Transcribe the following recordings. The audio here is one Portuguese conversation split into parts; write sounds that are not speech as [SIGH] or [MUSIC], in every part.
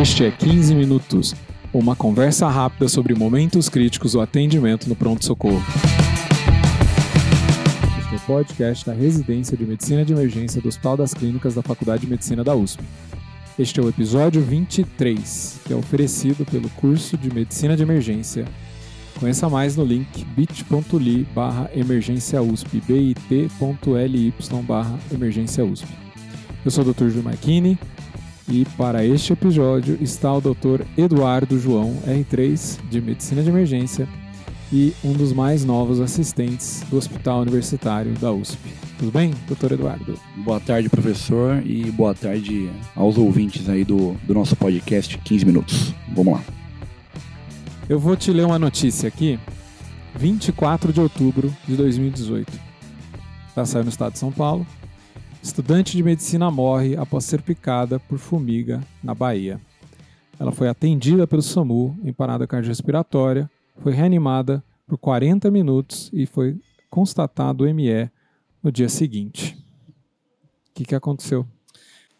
Este é 15 Minutos, uma conversa rápida sobre momentos críticos do atendimento no pronto-socorro. Este é o podcast da Residência de Medicina de Emergência do Hospital das Clínicas da Faculdade de Medicina da USP. Este é o episódio 23, que é oferecido pelo curso de Medicina de Emergência. Conheça mais no link bit.ly barra emergência USP, bit.ly barra emergência USP. Eu sou o Dr. Júlio Marchini, e para este episódio está o Dr. Eduardo João, R3, de Medicina de Emergência e um dos mais novos assistentes do Hospital Universitário da USP. Tudo bem, doutor Eduardo? Boa tarde, professor, e boa tarde aos ouvintes aí do, do nosso podcast 15 Minutos. Vamos lá. Eu vou te ler uma notícia aqui, 24 de outubro de 2018. Está saindo no estado de São Paulo. Estudante de medicina morre após ser picada por formiga na Bahia. Ela foi atendida pelo SAMU em parada cardiorrespiratória, foi reanimada por 40 minutos e foi constatado ME no dia seguinte. O que, que aconteceu?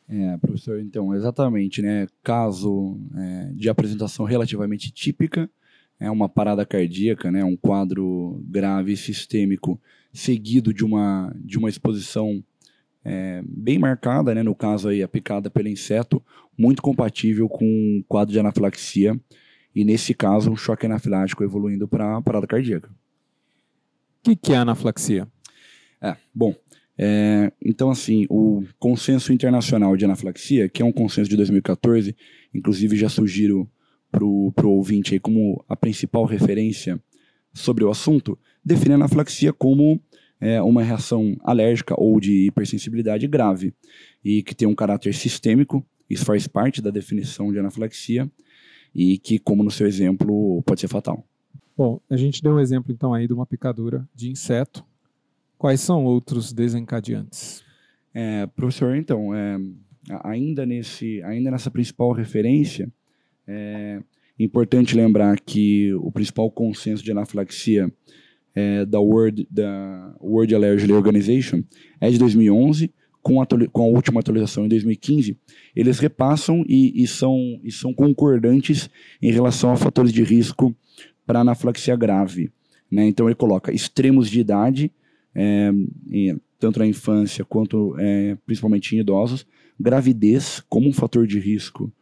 É, professor, então, exatamente, né? Caso é, de apresentação relativamente típica, é uma parada cardíaca, né? Um quadro grave sistêmico seguido de uma, de uma exposição é, bem marcada, né, no caso aí a picada pelo inseto, muito compatível com um quadro de anafilaxia e nesse caso um choque anafilático evoluindo para parada cardíaca. O que, que é anafilaxia? É, bom, é, então assim, o consenso internacional de anafilaxia, que é um consenso de 2014, inclusive já sugiro para o ouvinte aí como a principal referência sobre o assunto, define a anafilaxia como é, uma reação alérgica ou de hipersensibilidade grave e que tem um caráter sistêmico, isso faz parte da definição de anafilaxia e que, como no seu exemplo, pode ser fatal. Bom, a gente deu um exemplo então aí de uma picadura de inseto. Quais são outros desencadeantes? É, professor, então, é, ainda, nesse, ainda nessa principal referência, é importante lembrar que o principal consenso de anafilaxia é, da, World, da World Allergy Organization é de 2011, com a, com a última atualização em 2015, eles repassam e, e, são, e são concordantes em relação a fatores de risco para anafilaxia grave. Né? Então ele coloca extremos de idade, é, em, tanto na infância quanto é, principalmente em idosos, gravidez como um fator de risco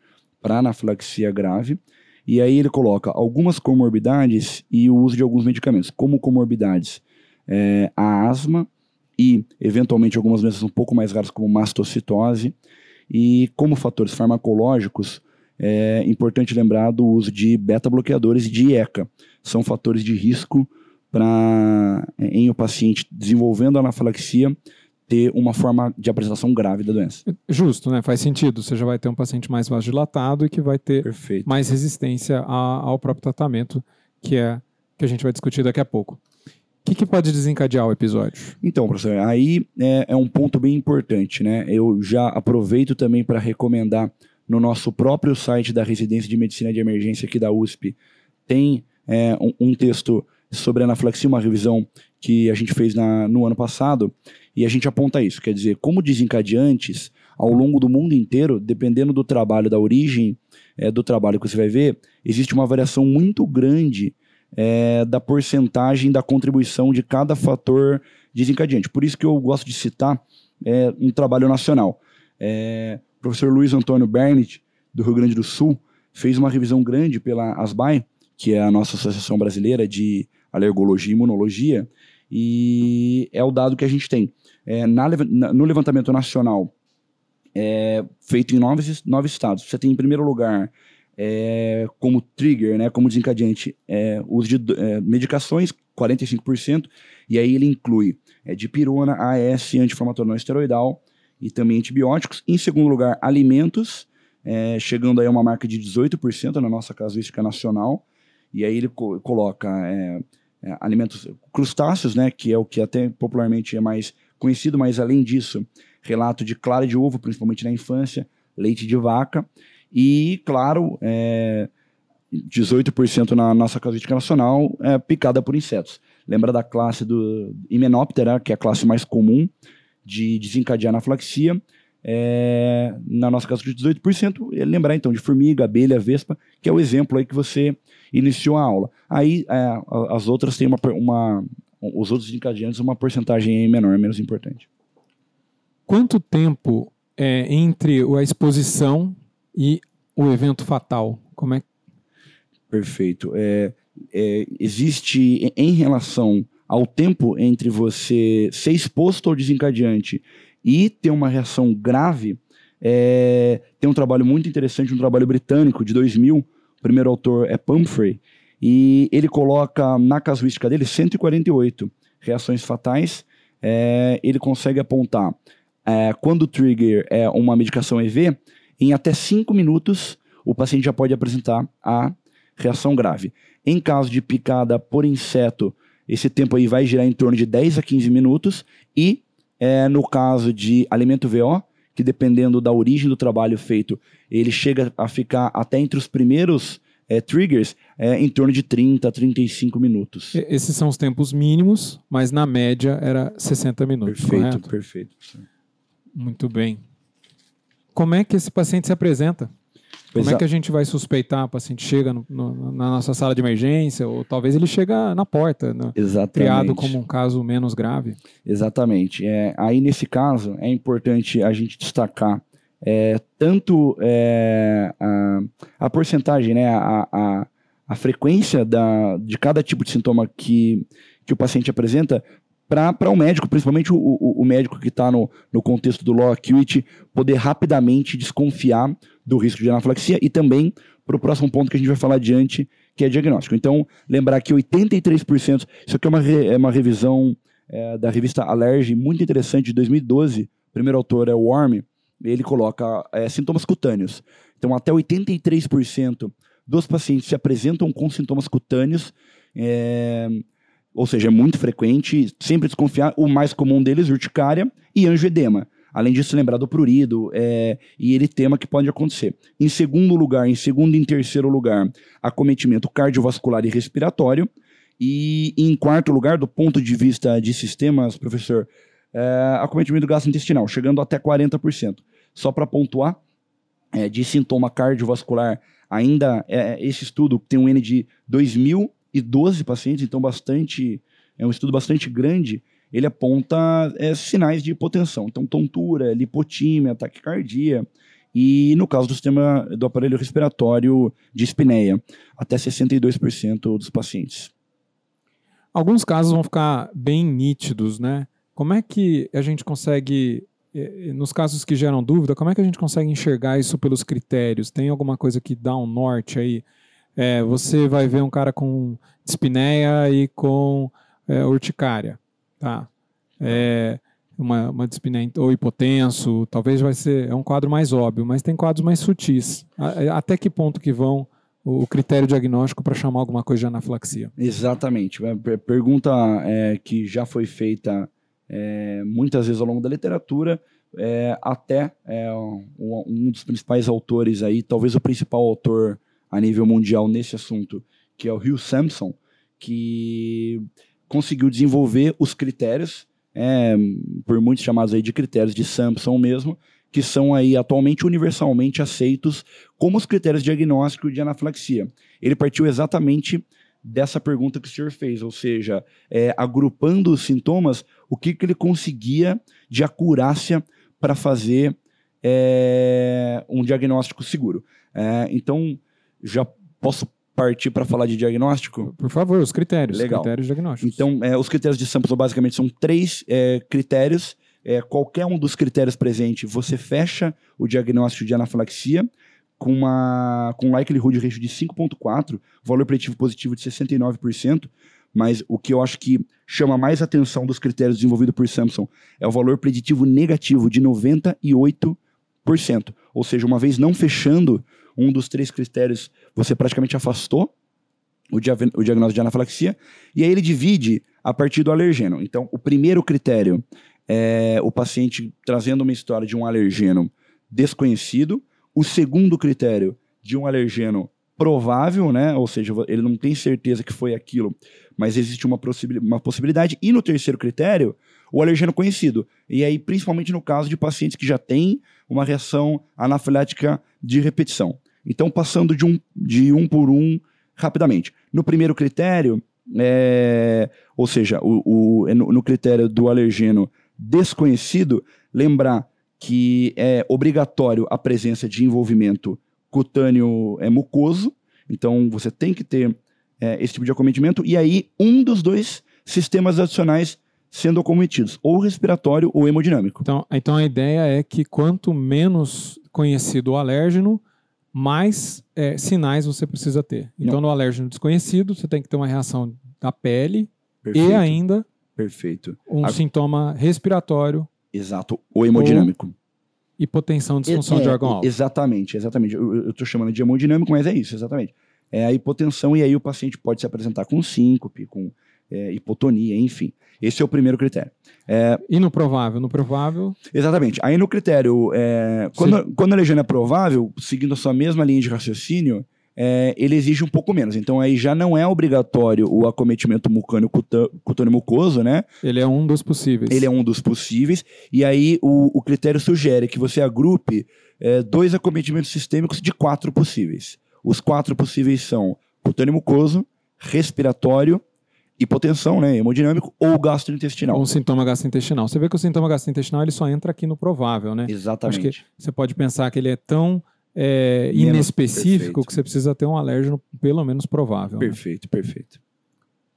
para anafilaxia grave, e aí ele coloca algumas comorbidades e o uso de alguns medicamentos. Como comorbidades, é, a asma e, eventualmente, algumas doenças um pouco mais raras, como mastocitose. E como fatores farmacológicos, é importante lembrar do uso de beta-bloqueadores e de IECA. São fatores de risco para em o paciente desenvolvendo anafilaxia ter uma forma de apresentação grave da doença. Justo, né? Faz sentido. Você já vai ter um paciente mais vasodilatado e que vai ter Perfeito. mais resistência a, ao próprio tratamento, que é que a gente vai discutir daqui a pouco. O que, que pode desencadear o episódio? Então, professor, aí é, é um ponto bem importante, né? Eu já aproveito também para recomendar no nosso próprio site da Residência de Medicina de Emergência aqui da USP, tem é, um, um, texto sobre anafilaxia, uma revisão que a gente fez na, no ano passado, e a gente aponta isso, quer dizer, como desencadeantes, ao longo do mundo inteiro, dependendo do trabalho, da origem é, do trabalho que você vai ver, existe uma variação muito grande é, da porcentagem da contribuição de cada fator desencadeante. Por isso que eu gosto de citar é, um trabalho nacional. O professor Luiz Antônio Bernit, do Rio Grande do Sul, fez uma revisão grande pela ASBAI, que é a nossa Associação Brasileira de Alergologia e Imunologia, e é o dado que a gente tem. É, na, no levantamento nacional, é, feito em nove, nove estados, você tem em primeiro lugar é, como trigger, né, como desencadeante, é, uso de é, medicações, 45%, e aí ele inclui é, dipirona, AS, anti-inflamatório não esteroidal e também antibióticos. Em segundo lugar, alimentos, é, chegando aí a uma marca de 18% na nossa casuística nacional, e aí ele co coloca é, alimentos crustáceos, né, que é o que até popularmente é mais conhecido, mas além disso, relato de clara de ovo, principalmente na infância, leite de vaca e, claro, é, 18% na nossa casuística nacional é picada por insetos. Lembra da classe do Hymenoptera, que é a classe mais comum de desencadear anaflaxia. É, na nossa casa de 18%, é lembrar então de formiga, abelha, vespa, que é o exemplo aí que você iniciou a aula. Aí é, as outras têm uma, uma, os outros encadeantes uma porcentagem menor, menos importante. Quanto tempo é, entre a exposição e o evento fatal? Como é? Perfeito. É, é, existe em relação ao tempo entre você ser exposto ao desencadeante e ter uma reação grave, é, tem um trabalho muito interessante, um trabalho britânico de 2000, o primeiro autor é Pumphrey, e ele coloca na casuística dele 148 reações fatais, é, ele consegue apontar é, quando o trigger é uma medicação EV, em até 5 minutos o paciente já pode apresentar a reação grave. Em caso de picada por inseto, esse tempo aí vai girar em torno de 10 a 15 minutos. E é, no caso de alimento VO, que dependendo da origem do trabalho feito, ele chega a ficar até entre os primeiros é, triggers é, em torno de 30 a 35 minutos. Esses são os tempos mínimos, mas na média era 60 minutos. Perfeito, correto? perfeito. Muito bem. Como é que esse paciente se apresenta? Como é que a gente vai suspeitar? O paciente chega no, no, na nossa sala de emergência, ou talvez ele chega na porta, no, criado como um caso menos grave. Exatamente. É, aí, nesse caso, é importante a gente destacar é, tanto é, a, a porcentagem, né, a, a, a frequência da, de cada tipo de sintoma que, que o paciente apresenta, para o médico, principalmente o, o, o médico que está no, no contexto do low acuity, poder rapidamente desconfiar do risco de anafilaxia e também para o próximo ponto que a gente vai falar adiante, que é diagnóstico. Então, lembrar que 83%, isso aqui é uma, re, é uma revisão é, da revista Allergy, muito interessante, de 2012, o primeiro autor é o Worm, ele coloca é, sintomas cutâneos. Então, até 83% dos pacientes se apresentam com sintomas cutâneos, é, ou seja, é muito frequente, sempre desconfiar. O mais comum deles, urticária e angioedema. Além disso, lembrar do prurido é, e eritema que pode acontecer. Em segundo lugar, em segundo e em terceiro lugar, acometimento cardiovascular e respiratório. E em quarto lugar, do ponto de vista de sistemas, professor, é, acometimento gastrointestinal, chegando até 40%. Só para pontuar, é, de sintoma cardiovascular, ainda é, esse estudo tem um N de 2.000 e 12 pacientes, então bastante é um estudo bastante grande, ele aponta é, sinais de hipotensão. Então, tontura, lipotímia, taquicardia. E no caso do sistema do aparelho respiratório de espineia, até 62% dos pacientes. Alguns casos vão ficar bem nítidos, né? Como é que a gente consegue, é, nos casos que geram dúvida, como é que a gente consegue enxergar isso pelos critérios? Tem alguma coisa que dá um norte aí? É, você vai ver um cara com dispneia e com é, urticária, tá? É, uma, uma dispneia ou hipotenso, talvez vai ser é um quadro mais óbvio, mas tem quadros mais sutis. É, até que ponto que vão o critério diagnóstico para chamar alguma coisa de anafilaxia? Exatamente. É, pergunta é, que já foi feita é, muitas vezes ao longo da literatura, é, até é, um, um, dos principais autores aí, talvez o principal autor a nível mundial nesse assunto, que é o Hugh Sampson, que conseguiu desenvolver os critérios, é, por muitos chamados aí de critérios de Sampson mesmo, que são aí atualmente universalmente aceitos como os critérios diagnósticos de anafilaxia. Ele partiu exatamente dessa pergunta que o senhor fez, ou seja, é, agrupando os sintomas, o que, que ele conseguia de acurácia para fazer é, um diagnóstico seguro. É, então, já posso partir para falar de diagnóstico? Por favor, os critérios. Legal. Critérios diagnósticos. Então, é, os critérios de Sampson basicamente são três é, critérios. É, qualquer um dos critérios presentes, você fecha o diagnóstico de anafilaxia com, uma, com likelihood ratio de 5.4, valor preditivo positivo de 69%, mas o que eu acho que chama mais atenção dos critérios desenvolvidos por Sampson é o valor preditivo negativo de 98%. Ou seja, uma vez não fechando um dos três critérios, você praticamente afastou o, dia, o diagnóstico de anafilaxia, e aí ele divide a partir do alergeno. Então, o primeiro critério é o paciente trazendo uma história de um alergeno desconhecido, o segundo critério de um alergeno provável, né? Ou seja, ele não tem certeza que foi aquilo, mas existe uma, possibilidade. E no terceiro critério, o alergeno conhecido. E aí, principalmente no caso de pacientes que já têm uma reação anafilática de repetição. Então, passando de um, de um por um rapidamente. No primeiro critério, é, ou seja, o, o no, no critério do alergeno desconhecido, lembrar que é obrigatório a presença de envolvimento cutâneo é, mucoso, então você tem que ter é, esse tipo de acometimento, e aí um dos dois sistemas adicionais sendo acometidos, ou respiratório ou hemodinâmico. Então, então a ideia é que quanto menos conhecido o alérgeno, mais é, sinais você precisa ter. Então, Não. no alérgeno desconhecido, você tem que ter uma reação da pele Perfeito. e ainda Perfeito. um a... sintoma respiratório. Exato, ou hemodinâmico. Ou hipotensão, disfunção é, de órgão alto. Exatamente, exatamente. Eu estou chamando de hemodinâmico, mas é isso, exatamente. É a hipotensão e aí o paciente pode se apresentar com síncope, com é, hipotonia, enfim. Esse é o primeiro critério. É, e no provável? No provável? Exatamente. Aí no critério, é, quando, quando a legenda é provável, seguindo a sua mesma linha de raciocínio, é, ele exige um pouco menos. Então aí já não é obrigatório o acometimento mucâneo cutâneo mucoso, né? Ele é um dos possíveis. Ele é um dos possíveis. E aí o, o critério sugere que você agrupe é, dois acometimentos sistêmicos de quatro possíveis. Os quatro possíveis são cutâneo mucoso, respiratório, hipotensão, né, hemodinâmico ou gastrointestinal. Um sintoma gastrointestinal. Você vê que o sintoma gastrointestinal ele só entra aqui no provável, né? Exatamente. Acho que você pode pensar que ele é tão é, inespecífico perfeito. que você precisa ter um alérgeno pelo menos provável. Né? Perfeito, né? perfeito.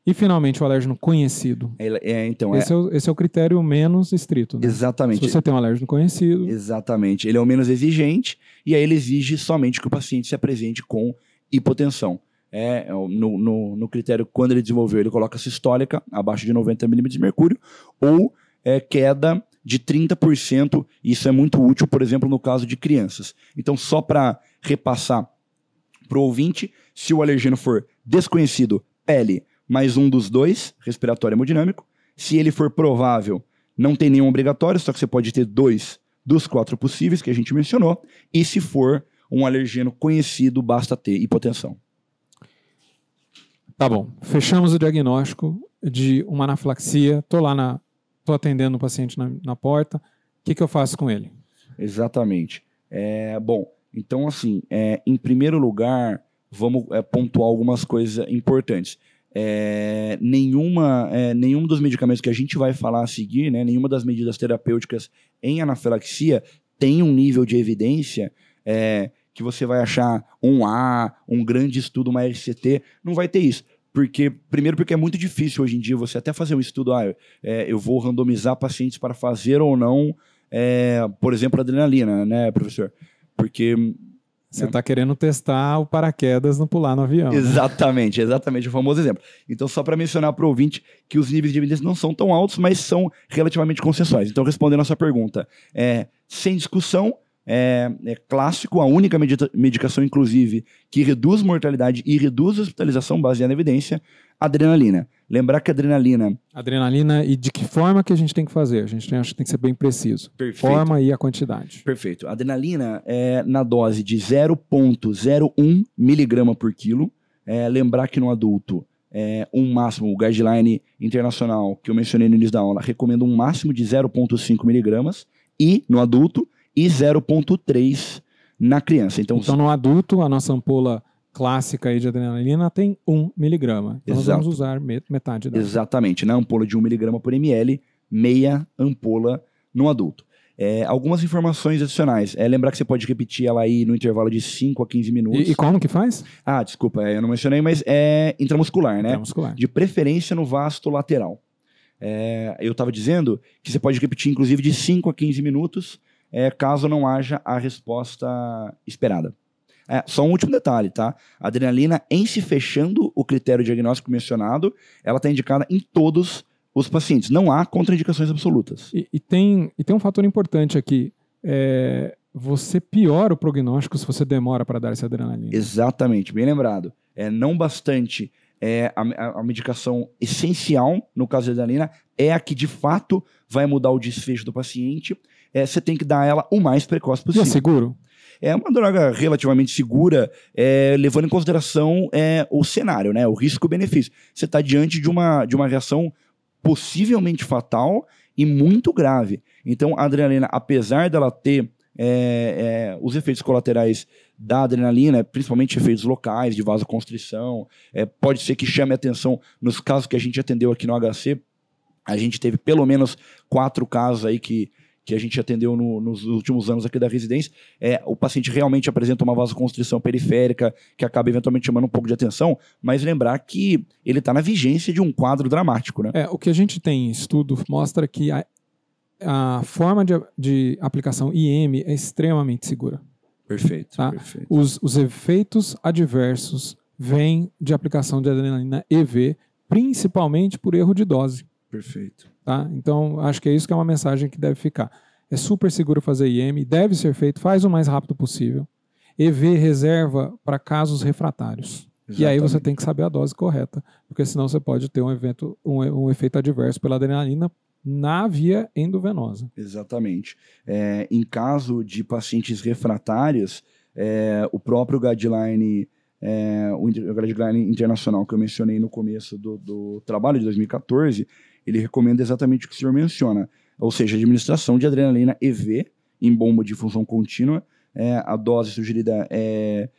E finalmente o alérgeno conhecido. É, é então, esse é... é... o, esse é o critério menos estrito. Né? Exatamente. Se você tem um alérgeno conhecido. Exatamente. Ele é o menos exigente e aí ele exige somente que o paciente se apresente com hipotensão. É, é no, no, no critério, quando ele desenvolveu, ele coloca sistólica abaixo de 90 milímetros de mercúrio ou é, queda de 30%. Isso é muito útil, por exemplo, no caso de crianças. Então, só para repassar para o ouvinte, se o alergeno for desconhecido, pele, mais um dos dois, respiratório hemodinâmico. Se ele for provável, não tem nenhum obrigatório, só que você pode ter dois dos quatro possíveis que a gente mencionou. E se for um alergeno conhecido, basta ter hipotensão. Tá bom. Fechamos o diagnóstico de uma anafilaxia. Tô lá na, tô atendendo o paciente na, na porta. O que, que eu faço com ele? Exatamente. É, bom, então assim, é, em primeiro lugar, vamos é, pontuar algumas coisas importantes. É, nenhuma, é, nenhum dos medicamentos que a gente vai falar a seguir, né, nenhuma das medidas terapêuticas em anafilaxia tem um nível de evidência é, que você vai achar um A, um grande estudo, uma RCT, não vai ter isso. Porque, primeiro, porque é muito difícil hoje em dia você até fazer um estudo, ah, é, eu vou randomizar pacientes para fazer ou não, é, por exemplo, adrenalina, né, professor? Porque você está né? querendo testar o paraquedas no pular no avião. Né? Exatamente, exatamente, o famoso exemplo. Então, só para mencionar para o ouvinte que os níveis de evidência não são tão altos, mas são relativamente consensuais. Então, respondendo a sua pergunta, é, sem discussão, é, é clássico, a única medicação, inclusive, que reduz mortalidade e reduz hospitalização baseada em evidência, adrenalina. Lembrar que adrenalina. Adrenalina e de que forma que a gente tem que fazer? A gente tem, acho que tem que ser bem preciso. Perfeito. Forma e a quantidade. Perfeito. Adrenalina é na dose de 0,01 miligrama por quilo. É, lembrar que no adulto é, um máximo, o guideline internacional que eu mencionei no início da aula, recomenda um máximo de 0,5 miligramas. E no adulto, e 0,3 na criança. Então, então, no adulto, a nossa ampola clássica aí de adrenalina tem 1 miligrama. Então, nós vamos usar metade dela. Exatamente. Na ampola de 1 miligrama por ml, meia ampola no adulto. É, algumas informações adicionais. É lembrar que você pode repetir ela aí no intervalo de 5 a 15 minutos. E, e como que faz? Ah, desculpa, eu não mencionei, mas é intramuscular, né? Intramuscular. De preferência no vasto lateral. É, eu estava dizendo que você pode repetir, inclusive, de 5 a 15 minutos é, caso não haja a resposta esperada. É, só um último detalhe, tá? A adrenalina, em se fechando o critério diagnóstico mencionado, ela está indicada em todos os pacientes. Não há contraindicações absolutas. E, e tem, e tem um fator importante aqui. É, você piora o prognóstico se você demora para dar essa adrenalina. Exatamente, bem lembrado. É não bastante é, a, a, medicação essencial, no caso da adrenalina, é a que de fato vai mudar o desfecho do paciente é, você tem que dar ela o mais precoce possível. E é seguro? É uma droga relativamente segura, é, levando em consideração é, o cenário, né? O risco-benefício. Você está diante de uma, de uma reação possivelmente fatal e muito grave. Então, a adrenalina, apesar dela ter é, é, os efeitos colaterais da adrenalina, principalmente efeitos locais, de vasoconstrição, é, pode ser que chame atenção nos casos que a gente atendeu aqui no HC. A gente teve pelo menos quatro casos aí que, que a gente atendeu no, nos últimos anos aqui da residência. É, o paciente realmente apresenta uma vasoconstrição periférica que acaba eventualmente chamando um pouco de atenção, mas lembrar que ele está na vigência de um quadro dramático, né? É, o que a gente tem em estudo mostra que a, a forma de, de aplicação IM é extremamente segura. Perfeito. Tá? perfeito. Os, os efeitos adversos vêm de aplicação de adrenalina EV, principalmente por erro de dose. Perfeito. Tá? Então, acho que é isso que é uma mensagem que deve ficar. É super seguro fazer IM, deve ser feito, faz o mais rápido possível. EV reserva para casos refratários. E aí você Exatamente. tem que saber a dose correta, porque senão você pode ter um, evento, um, um efeito adverso pela adrenalina na via endovenosa. Exatamente. É, em caso de pacientes refratários, é, o próprio guideline, é, o guideline internacional que eu mencionei no começo do, do trabalho de 2014, ele recomenda exatamente o que o senhor menciona, ou seja, administração de adrenalina EV em bomba de função contínua. É, a dose sugerida é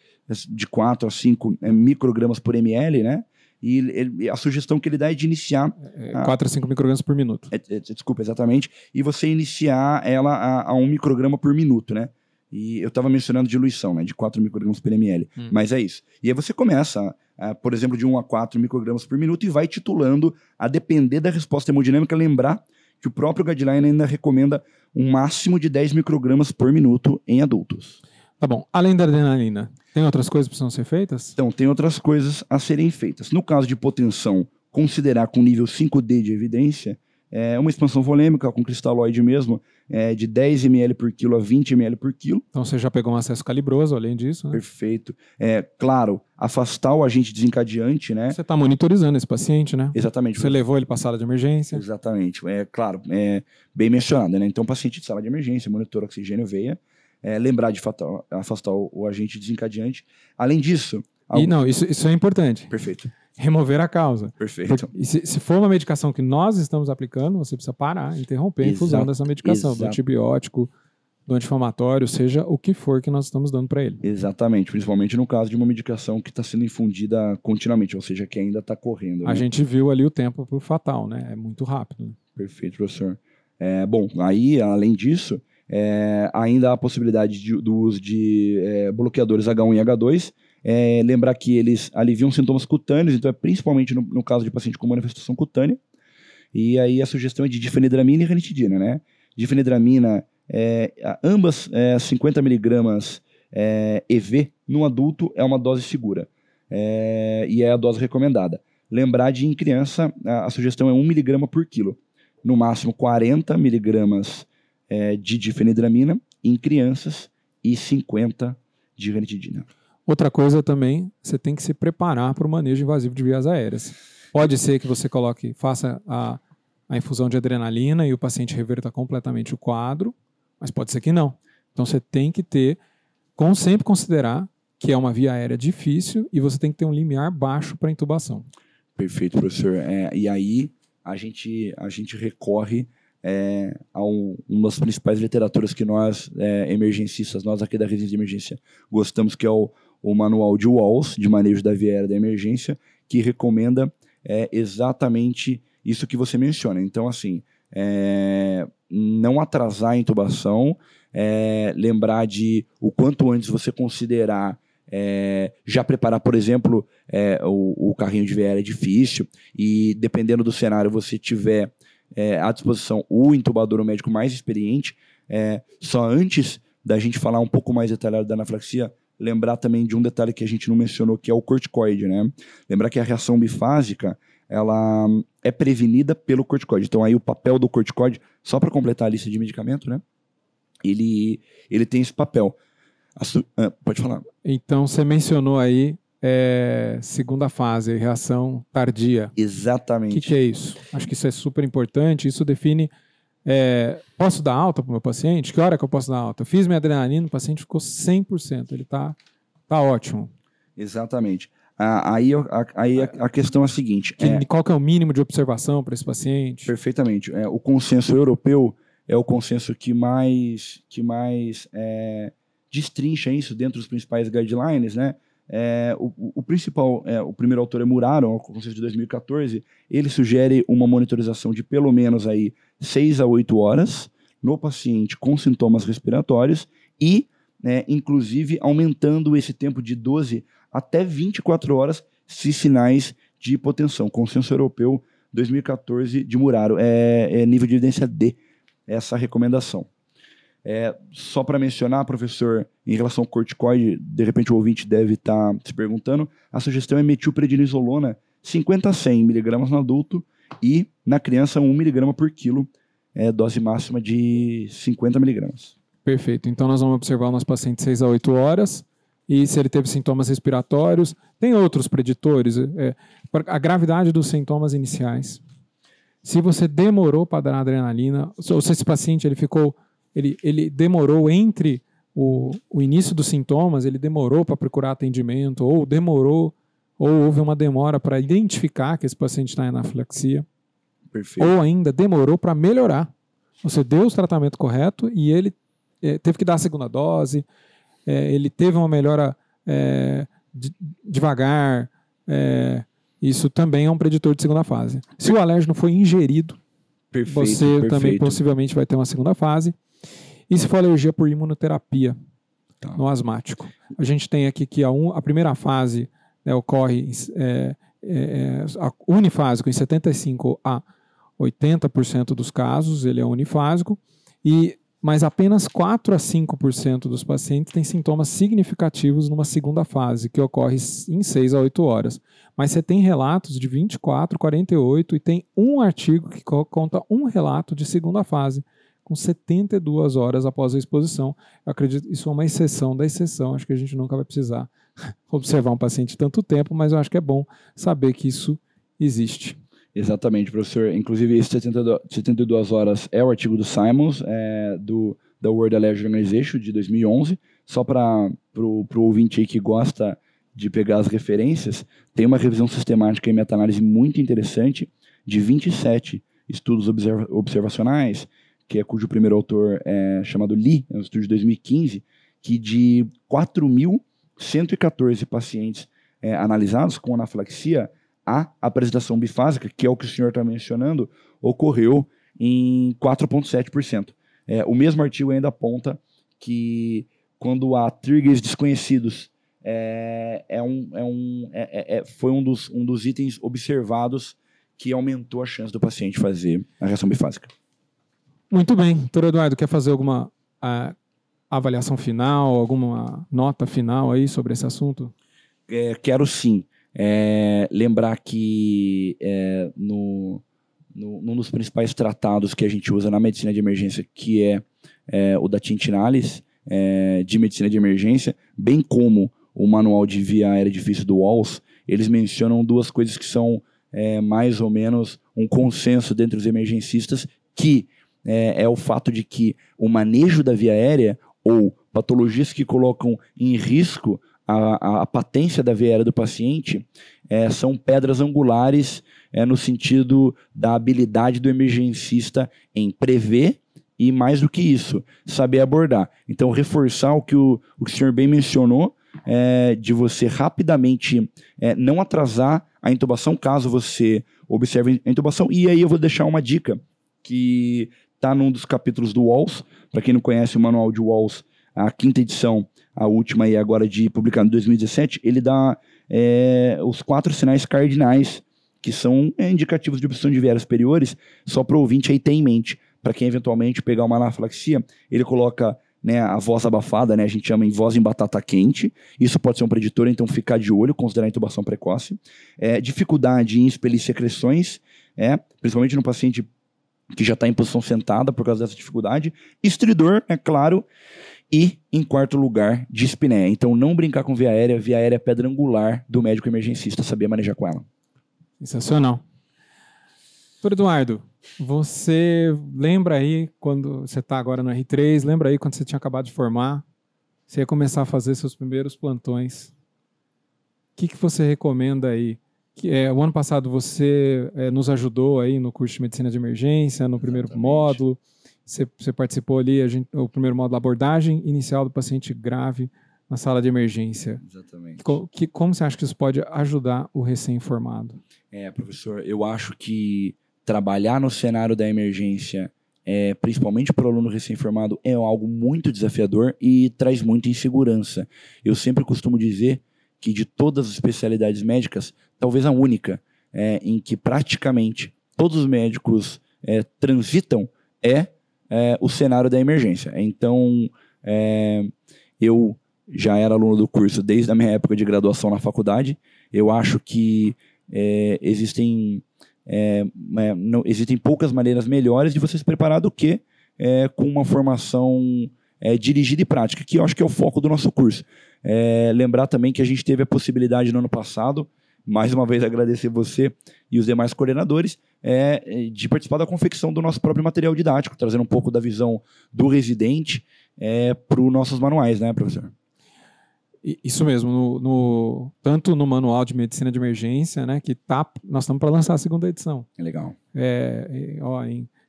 de 4 a 5 é, microgramas por ml, né? E ele- a sugestão que ele dá é de iniciar É, Ah. 4 a 5 microgramas por minuto. é, é, desculpa, exatamente, e você iniciar ela a, a um micrograma por minuto, né? E eu estava mencionando diluição, né? De 4 microgramas por ml. Hum. Mas é isso. E aí você começa, por exemplo, de 1 a 4 microgramas por minuto e vai titulando a depender da resposta hemodinâmica. Lembrar que o próprio guideline ainda recomenda um máximo de 10 microgramas por minuto em adultos. Tá bom. Além da adrenalina, tem outras coisas que precisam ser feitas? Então, tem outras coisas a serem feitas. No caso de hipotensão, considerar com nível 5D de evidência, é uma expansão volêmica com cristalóide mesmo, é, de 10 ml por quilo a 20 ml por quilo. Então você já pegou um acesso calibroso, além disso, né? Perfeito. É, claro, afastar o agente desencadeante, né? Você está monitorizando esse paciente, né? Exatamente. Você levou ele para a sala de emergência. Exatamente. É claro, é bem mencionado, né? Então, paciente de sala de emergência, monitor oxigênio veia, é, lembrar de afastar o, o agente desencadeante. Além disso, E não, isso, isso é importante. perfeito, Remover a causa. perfeito. E se, se for uma medicação que nós estamos aplicando, você precisa parar, interromper a infusão dessa medicação, do exato. antibiótico, do anti-inflamatório, seja o que for que nós estamos dando para ele. Exatamente, principalmente no caso de uma medicação que está sendo infundida continuamente, ou seja, que ainda está correndo. A né? gente viu ali o tempo pro fatal, né? É muito rápido. né? Perfeito, professor. É, bom, aí, além disso, é, ainda há a possibilidade de- do uso de é, bloqueadores H1 e H2. É, lembrar que eles aliviam sintomas cutâneos, então é principalmente no, no caso de paciente com manifestação cutânea. E aí a sugestão é de difenidramina e ranitidina, né? Difenidramina, é, ambas é, 50 miligramas é, EV no adulto é uma dose segura é, e é a dose recomendada. Lembrar de em criança, a, a sugestão é 1 miligrama por quilo. No máximo 40 miligramas é, de difenidramina em crianças e 50 de ranitidina. Outra coisa também, você tem que se preparar para o manejo invasivo de vias aéreas. Pode ser que você coloque, faça a, a infusão de adrenalina e o paciente reverta completamente o quadro, mas pode ser que não. Então você tem que ter, com, sempre considerar que é uma via aérea difícil e você tem que ter um limiar baixo para intubação. Perfeito, professor. É, e aí a gente, a gente recorre é, a um, uma das principais literaturas que nós, é, emergencistas, nós aqui da residência de emergência, gostamos, que é o, o manual de Walls, de manejo da via aérea da emergência, que recomenda é, exatamente isso que você menciona. Então, assim, é, não atrasar a intubação, é, lembrar de o quanto antes você considerar é, já preparar, por exemplo, é, o, o carrinho de VR é difícil e dependendo do cenário você tiver é, à disposição o intubador, o médico mais experiente, é, só antes da gente falar um pouco mais detalhado da anaflaxia, lembrar também de um detalhe que a gente não mencionou, que é o corticoide, né? Lembrar que a reação bifásica, ela é prevenida pelo corticoide. Então aí o papel do corticoide, só para completar a lista de medicamento, né? Ele, ele tem esse papel. Su- ah, pode falar. Então você mencionou aí é, segunda fase, reação tardia. O Exatamente. que, que é isso? Acho que isso é super importante. Isso define. É, posso dar alta para o meu paciente? Que hora que eu posso dar alta? Eu fiz minha adrenalina, o paciente ficou 100%. Ele está tá ótimo. Exatamente. a- aí, a, aí a, a questão é a seguinte. Que- é, Qual que é o mínimo de observação para esse paciente? Perfeitamente. É, o consenso europeu é o consenso que mais, que mais é, destrincha isso dentro dos principais guidelines, né? É, o, o- principal, é, o primeiro autor é Muraro, o consenso de 2014, ele sugere uma monitorização de pelo menos aí 6 a 8 horas no paciente com sintomas respiratórios e, né, inclusive, aumentando esse tempo de 12 até 24 horas se sinais de hipotensão. Consenso europeu 2014 de Muraro. É, é nível de evidência D, essa recomendação. É, só para mencionar, professor, em relação ao corticoide, de repente o ouvinte deve estar se perguntando, a sugestão é metilprednisolona 50 a 100 miligramas no adulto e na criança 1 miligrama por quilo, é, dose máxima de 50 miligramas. Perfeito. Então nós vamos observar o nosso paciente 6 a 8 horas e se ele teve sintomas respiratórios. Tem outros preditores. é, a gravidade dos sintomas iniciais. Se você demorou para dar adrenalina, ou se esse paciente ele ficou, ele, ele demorou entre o, o início dos sintomas, ele demorou para procurar atendimento, ou demorou, ou houve uma demora para identificar que esse paciente está em anafilaxia Perfeito. ou ainda demorou para melhorar. Você deu o tratamento correto e ele eh, teve que dar a segunda dose, eh, ele teve uma melhora eh, de- devagar. eh, isso também é um preditor de segunda fase. Se o alérgeno foi ingerido, perfeito, você também perfeito. possivelmente vai ter uma segunda fase. E se for alergia por imunoterapia Tá. no asmático? A gente tem aqui que a, um- a primeira fase né, ocorre é, é, é, a- unifásico em 75 a 80% dos casos, ele é unifásico, e, mas apenas 4 a 5% dos pacientes têm sintomas significativos numa segunda fase, que ocorre em 6 a 8 horas. Mas você tem relatos de 24, 48 e tem um artigo que co- conta um relato de segunda fase, com 72 horas após a exposição. Eu acredito que isso é uma exceção da exceção. Acho que a gente nunca vai precisar [LAUGHS] observar um paciente tanto tempo, mas eu acho que é bom saber que isso existe. Exatamente, professor. Inclusive, esse 72, 72 horas é o artigo do Simons, é, do, da World Allergy Organization, de 2011. Só para o ouvinte aí que gosta de pegar as referências, tem uma revisão sistemática e meta-análise muito interessante de 27 estudos observa- observacionais, que é cujo primeiro autor é chamado Lee, é um estudo de 2015, que de 4.114 pacientes é, analisados com anafilaxia, a apresentação bifásica, que é o que o senhor está mencionando, ocorreu em 4,7%. É, o mesmo artigo ainda aponta que quando há triggers desconhecidos, é, é um, é um, é- é- é- foi um dos, um dos itens observados que aumentou a chance do paciente fazer a reação bifásica. Muito bem. Doutor Eduardo, quer fazer alguma ah, avaliação final, alguma nota final aí sobre esse assunto? É, quero sim é, lembrar que é, no, no, num dos principais tratados que a gente usa na medicina de emergência, que é, é, o da Tintinales, é, de medicina de emergência, bem como o manual de via aérea difícil do Walls, eles mencionam duas coisas que são é, mais ou menos um consenso dentre os emergencistas, que é, é o fato de que o manejo da via aérea ou patologias que colocam em risco a, a, a patência da via aérea do paciente é, são pedras angulares é, no sentido da habilidade do emergencista em prever e, mais do que isso, saber abordar. Então, reforçar o que o, o, que o senhor bem mencionou, é, de você rapidamente é, não atrasar a intubação caso você observe a intubação. E aí eu vou deixar uma dica que está num dos capítulos do Walls. Para quem não conhece o manual de Walls, a quinta edição, a última aí agora de publicado em 2017, ele dá é, os quatro sinais cardinais que são é, indicativos de obstrução de vias superiores, só para o ouvinte aí ter em mente. Para quem eventualmente pegar uma anafilaxia, ele coloca né, a voz abafada, né, a gente chama em voz em batata quente. Isso pode ser um preditor, então ficar de olho, considerar a intubação precoce. É, dificuldade em expelir secreções, é, principalmente no paciente que já está em posição sentada por causa dessa dificuldade. Estridor, é claro. E, em quarto lugar, dispneia. Então, não brincar com via aérea. Via aérea é pedra angular do médico emergencista, saber manejar com ela. Sensacional. Doutor Eduardo, você lembra aí quando você está agora no R3, lembra aí quando você tinha acabado de formar, você ia começar a fazer seus primeiros plantões. que, que você recomenda aí? Que, é, o ano passado você é, nos ajudou aí no curso de medicina de emergência, no primeiro Exatamente. módulo. Você, você participou ali, a gente, o primeiro módulo, abordagem inicial do paciente grave na sala de emergência. Exatamente. Co- que, como você acha que isso pode ajudar o recém-formado? É, professor, eu acho que trabalhar no cenário da emergência, é, principalmente para o aluno recém-formado, é algo muito desafiador e traz muita insegurança. Eu sempre costumo dizer que de todas as especialidades médicas, talvez a única é, em que praticamente todos os médicos é, transitam é, é, o cenário da emergência. Então, é, eu já era aluno do curso desde a minha época de graduação na faculdade. Eu acho que é, existem é, não- existem poucas maneiras melhores de você se preparar do que com uma formação dirigida e prática, que eu acho que é o foco do nosso curso. É, lembrar também que a gente teve a possibilidade no ano passado, mais uma vez agradecer você e os demais coordenadores, é, de participar da confecção do nosso próprio material didático, trazendo um pouco da visão do residente para os nossos manuais, né, professor? Isso mesmo, no, no- tanto no manual de medicina de emergência, né, que tá, nós estamos para lançar a segunda edição. É legal. É, é, ó,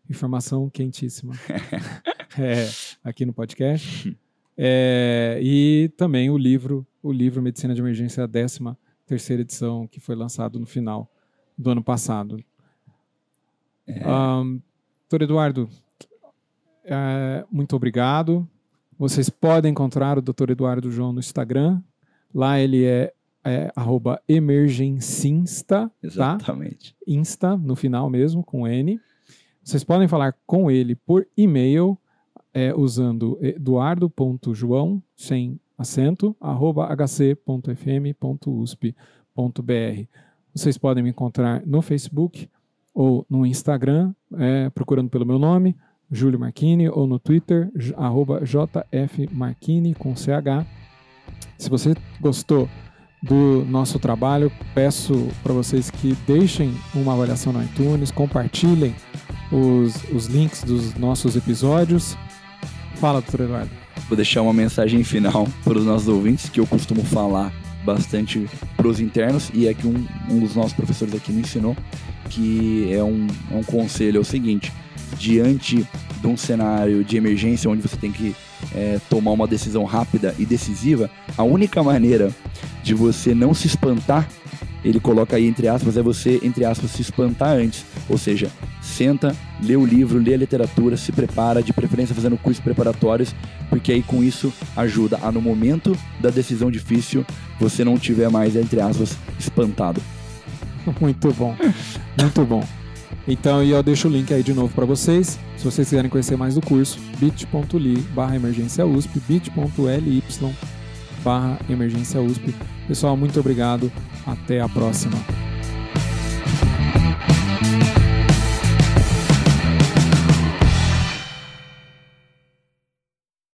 informação quentíssima [LAUGHS] É, aqui no podcast. [LAUGHS] É, e também o livro, o livro Medicina de Emergência, a 13 terceira edição, que foi lançado no final do ano passado. Ahn, Doutor Eduardo, é, muito obrigado. Vocês podem encontrar o Dr. Eduardo João no Instagram. Lá ele é, é arroba emergencinsta, tá? Exatamente. Insta, no final mesmo, com N. Vocês podem falar com ele por e-mail, é, usando eduardo.joão, sem acento, arroba hc.fm.usp.br. Vocês podem me encontrar no Facebook ou no Instagram, é, procurando pelo meu nome, Júlio Marchini, ou no Twitter, arroba jfmarchini, com CH. Se você gostou do nosso trabalho, peço para vocês que deixem uma avaliação no iTunes, compartilhem os, os links dos nossos episódios. Fala, doutor Eduardo. Vou deixar uma mensagem final para os nossos ouvintes, que eu costumo falar bastante para os internos, e é que um, um dos nossos professores aqui me ensinou, que é um, é um conselho, é o seguinte, diante de um cenário de emergência onde você tem que é, tomar uma decisão rápida e decisiva, a única maneira de você não se espantar, ele coloca aí entre aspas, é você, entre aspas, se espantar antes. Ou seja, senta, lê o livro, lê a literatura, se prepara, de preferência fazendo cursos preparatórios, porque aí com isso ajuda a no momento da decisão difícil você não tiver mais, entre aspas, espantado. [LAUGHS] Muito bom, muito bom. Então, eu deixo o link aí de novo para vocês. Se vocês quiserem conhecer mais do curso, bit.ly barra emergência USP, bit.ly barra emergência USP. Pessoal, muito obrigado. Até a próxima.